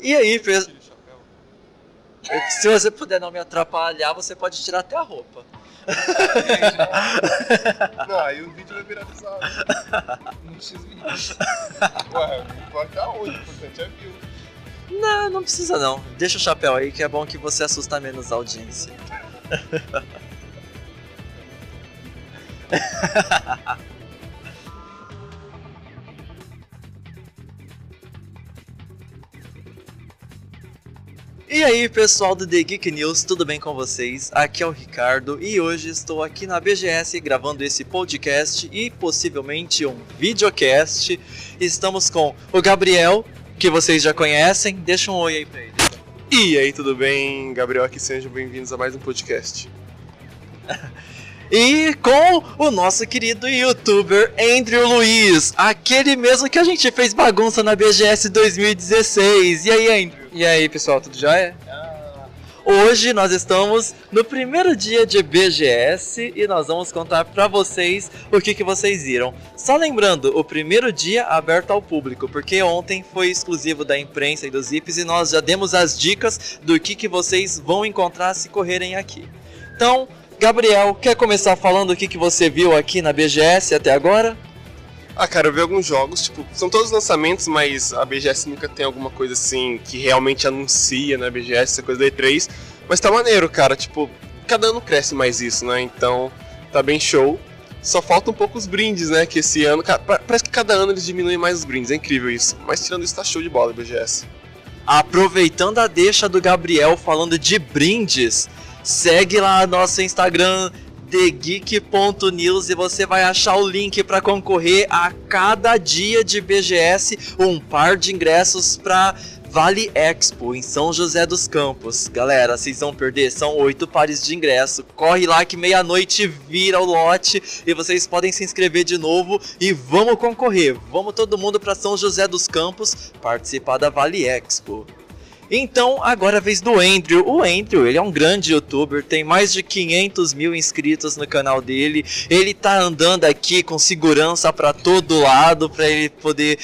E aí, pessoal? Se você puder não me atrapalhar, você pode tirar até a roupa. Não, aí o vídeo vai viralizar. No X-Vídeos. Ué, pode estar onde? O importante é view. Não, não precisa não. Deixa o chapéu aí que é bom que você assusta menos a audiência. E aí, pessoal do The Geek News, tudo bem com vocês? Aqui é o Ricardo e hoje estou aqui na BGS gravando esse podcast e possivelmente um videocast. Estamos com o Gabriel, que vocês já conhecem. Deixa um oi aí pra ele. E aí, tudo bem? Gabriel aqui, sejam bem-vindos a mais um podcast. E com o nosso querido youtuber Andrew Luiz, aquele mesmo que a gente fez bagunça na BGS 2016. E aí, Andrew? E aí, pessoal, tudo jóia? Hoje nós estamos no primeiro dia de BGS e nós vamos contar pra vocês o que, que vocês viram. Só lembrando, o primeiro dia aberto ao público, porque ontem foi exclusivo da imprensa e dos zips e nós já demos as dicas do que, que vocês vão encontrar se correrem aqui. Então, Gabriel, quer começar falando o que, que você viu aqui na BGS até agora? Ah, cara, eu vi alguns jogos, tipo, são todos lançamentos, mas a BGS nunca tem alguma coisa assim que realmente anuncia na BGS, essa coisa da E3. Mas tá maneiro, cara, tipo, cada ano cresce mais isso, né? Então, tá bem show. Só falta um pouco os brindes, né? Que esse ano, cara, pa- parece que cada ano eles diminuem mais os brindes, é incrível isso. Mas tirando isso, tá show de bola a BGS. Aproveitando a deixa do Gabriel falando de brindes, segue lá nosso Instagram thegeek.news e você vai achar o link para concorrer a cada dia de BGS um par de ingressos para Vale Expo em São José dos Campos. Galera, vocês vão perder? São oito pares de ingresso. Corre lá que meia-noite vira o lote e vocês podem se inscrever de novo e vamos concorrer. Vamos todo mundo para São José dos Campos participar da Vale Expo. Então, agora é a vez do Andrew. O Andrew, ele é um grande youtuber, tem mais de 500 mil inscritos no canal dele. Ele tá andando aqui com segurança para todo lado, para ele poder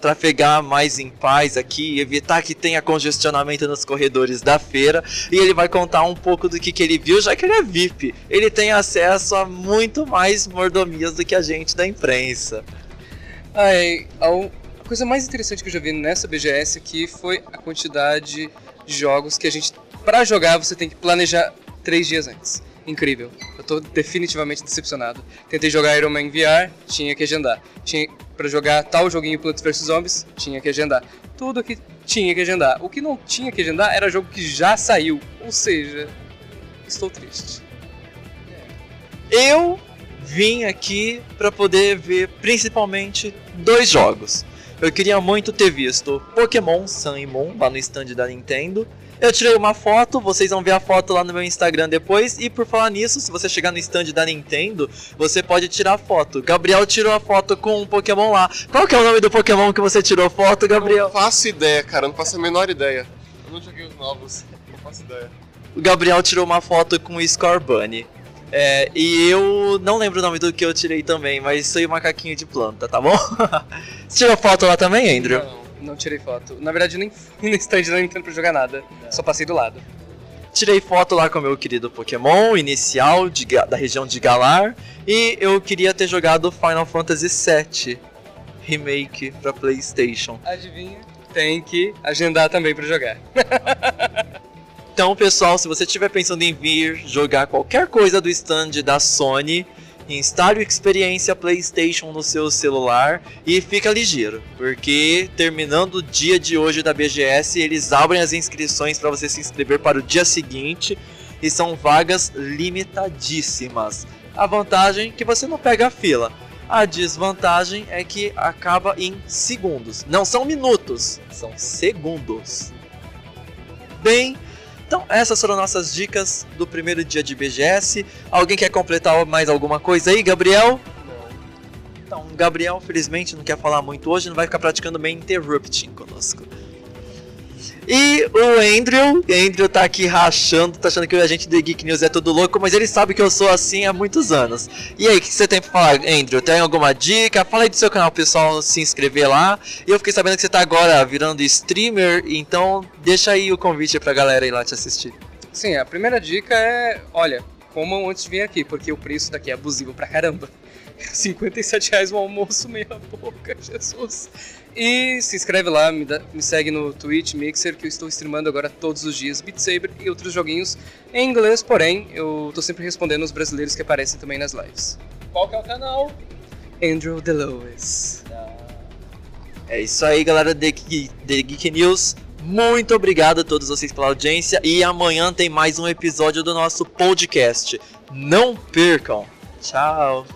trafegar mais em paz aqui, evitar que tenha congestionamento nos corredores da feira. E ele vai contar um pouco do que, que ele viu, já que ele é VIP. Ele tem acesso a muito mais mordomias do que a gente da imprensa. Ai, a u- a coisa mais interessante que eu já vi nessa BGS aqui foi a quantidade de jogos que a gente, pra jogar, você tem que planejar três dias antes. Incrível. Eu tô definitivamente decepcionado. Tentei jogar Iron Man VR, tinha que agendar. Tinha para jogar tal joguinho Plants vs Zombies, tinha que agendar. Tudo que tinha que agendar. O que não tinha que agendar era jogo que já saiu. Ou seja, estou triste. Eu vim aqui para poder ver principalmente dois jogos. Eu queria muito ter visto Pokémon Sun e Moon lá no stand da Nintendo. Eu tirei uma foto, vocês vão ver a foto lá no meu Instagram depois. E por falar nisso, se você chegar no stand da Nintendo, você pode tirar foto. Gabriel tirou a foto com um Pokémon lá. Qual que é o nome do Pokémon que você tirou foto, Gabriel? Não faço ideia, cara, não faço a menor ideia. Eu não joguei os novos, não faço ideia. O Gabriel tirou uma foto com o Scorbunny. É, e eu não lembro o nome do que eu tirei também, mas sou o macaquinho de planta, tá bom? Você tirou foto lá também, Andrew? Não, não tirei foto. Na verdade, nem fui no stand da Nintendo pra jogar nada. Só passei do lado. Tirei foto lá com o meu querido Pokémon inicial de da região de Galar. E eu queria ter jogado Final Fantasy VII Remake pra PlayStation. Adivinha? Tem que agendar também pra jogar. Então, pessoal, se você estiver pensando em vir jogar qualquer coisa do stand da Sony, instale o Experiência PlayStation no seu celular e fica ligeiro, porque terminando o dia de hoje da BGS, eles abrem as inscrições para você se inscrever para o dia seguinte e são vagas limitadíssimas. A vantagem é que você não pega a fila. A desvantagem é que acaba em segundos. Não são minutos, são segundos. Bem, então, essas foram nossas dicas do primeiro dia de BGS. Alguém quer completar mais alguma coisa aí, Gabriel? Então, o Gabriel, felizmente, não quer falar muito hoje, não vai ficar praticando bem interrupting conosco. E o Andrew, Andrew tá aqui rachando, tá achando que a gente do Geek News é tudo louco, mas ele sabe que eu sou assim há muitos anos. E aí, o que você tem pra falar, Andrew? Tem alguma dica? Fala aí do seu canal, pessoal, se inscrever lá. E eu fiquei sabendo que você tá agora virando streamer, então deixa aí o convite pra galera ir lá te assistir. Sim, a primeira dica é, olha, comam antes de vir aqui, porque o preço daqui é abusivo pra caramba. 57 reais o almoço, meia boca, Jesus. E se inscreve lá, me, dá, me, segue no Twitch Mixer, que eu estou streamando agora todos os dias Beat Saber e outros joguinhos em inglês, porém eu tô sempre respondendo os brasileiros que aparecem também nas lives. Qual que é o canal? Andrew DeLois. É isso aí, galera The Geek, The Geek News. Muito obrigado a todos vocês pela audiência e amanhã tem mais um episódio do nosso podcast. Não percam! Tchau!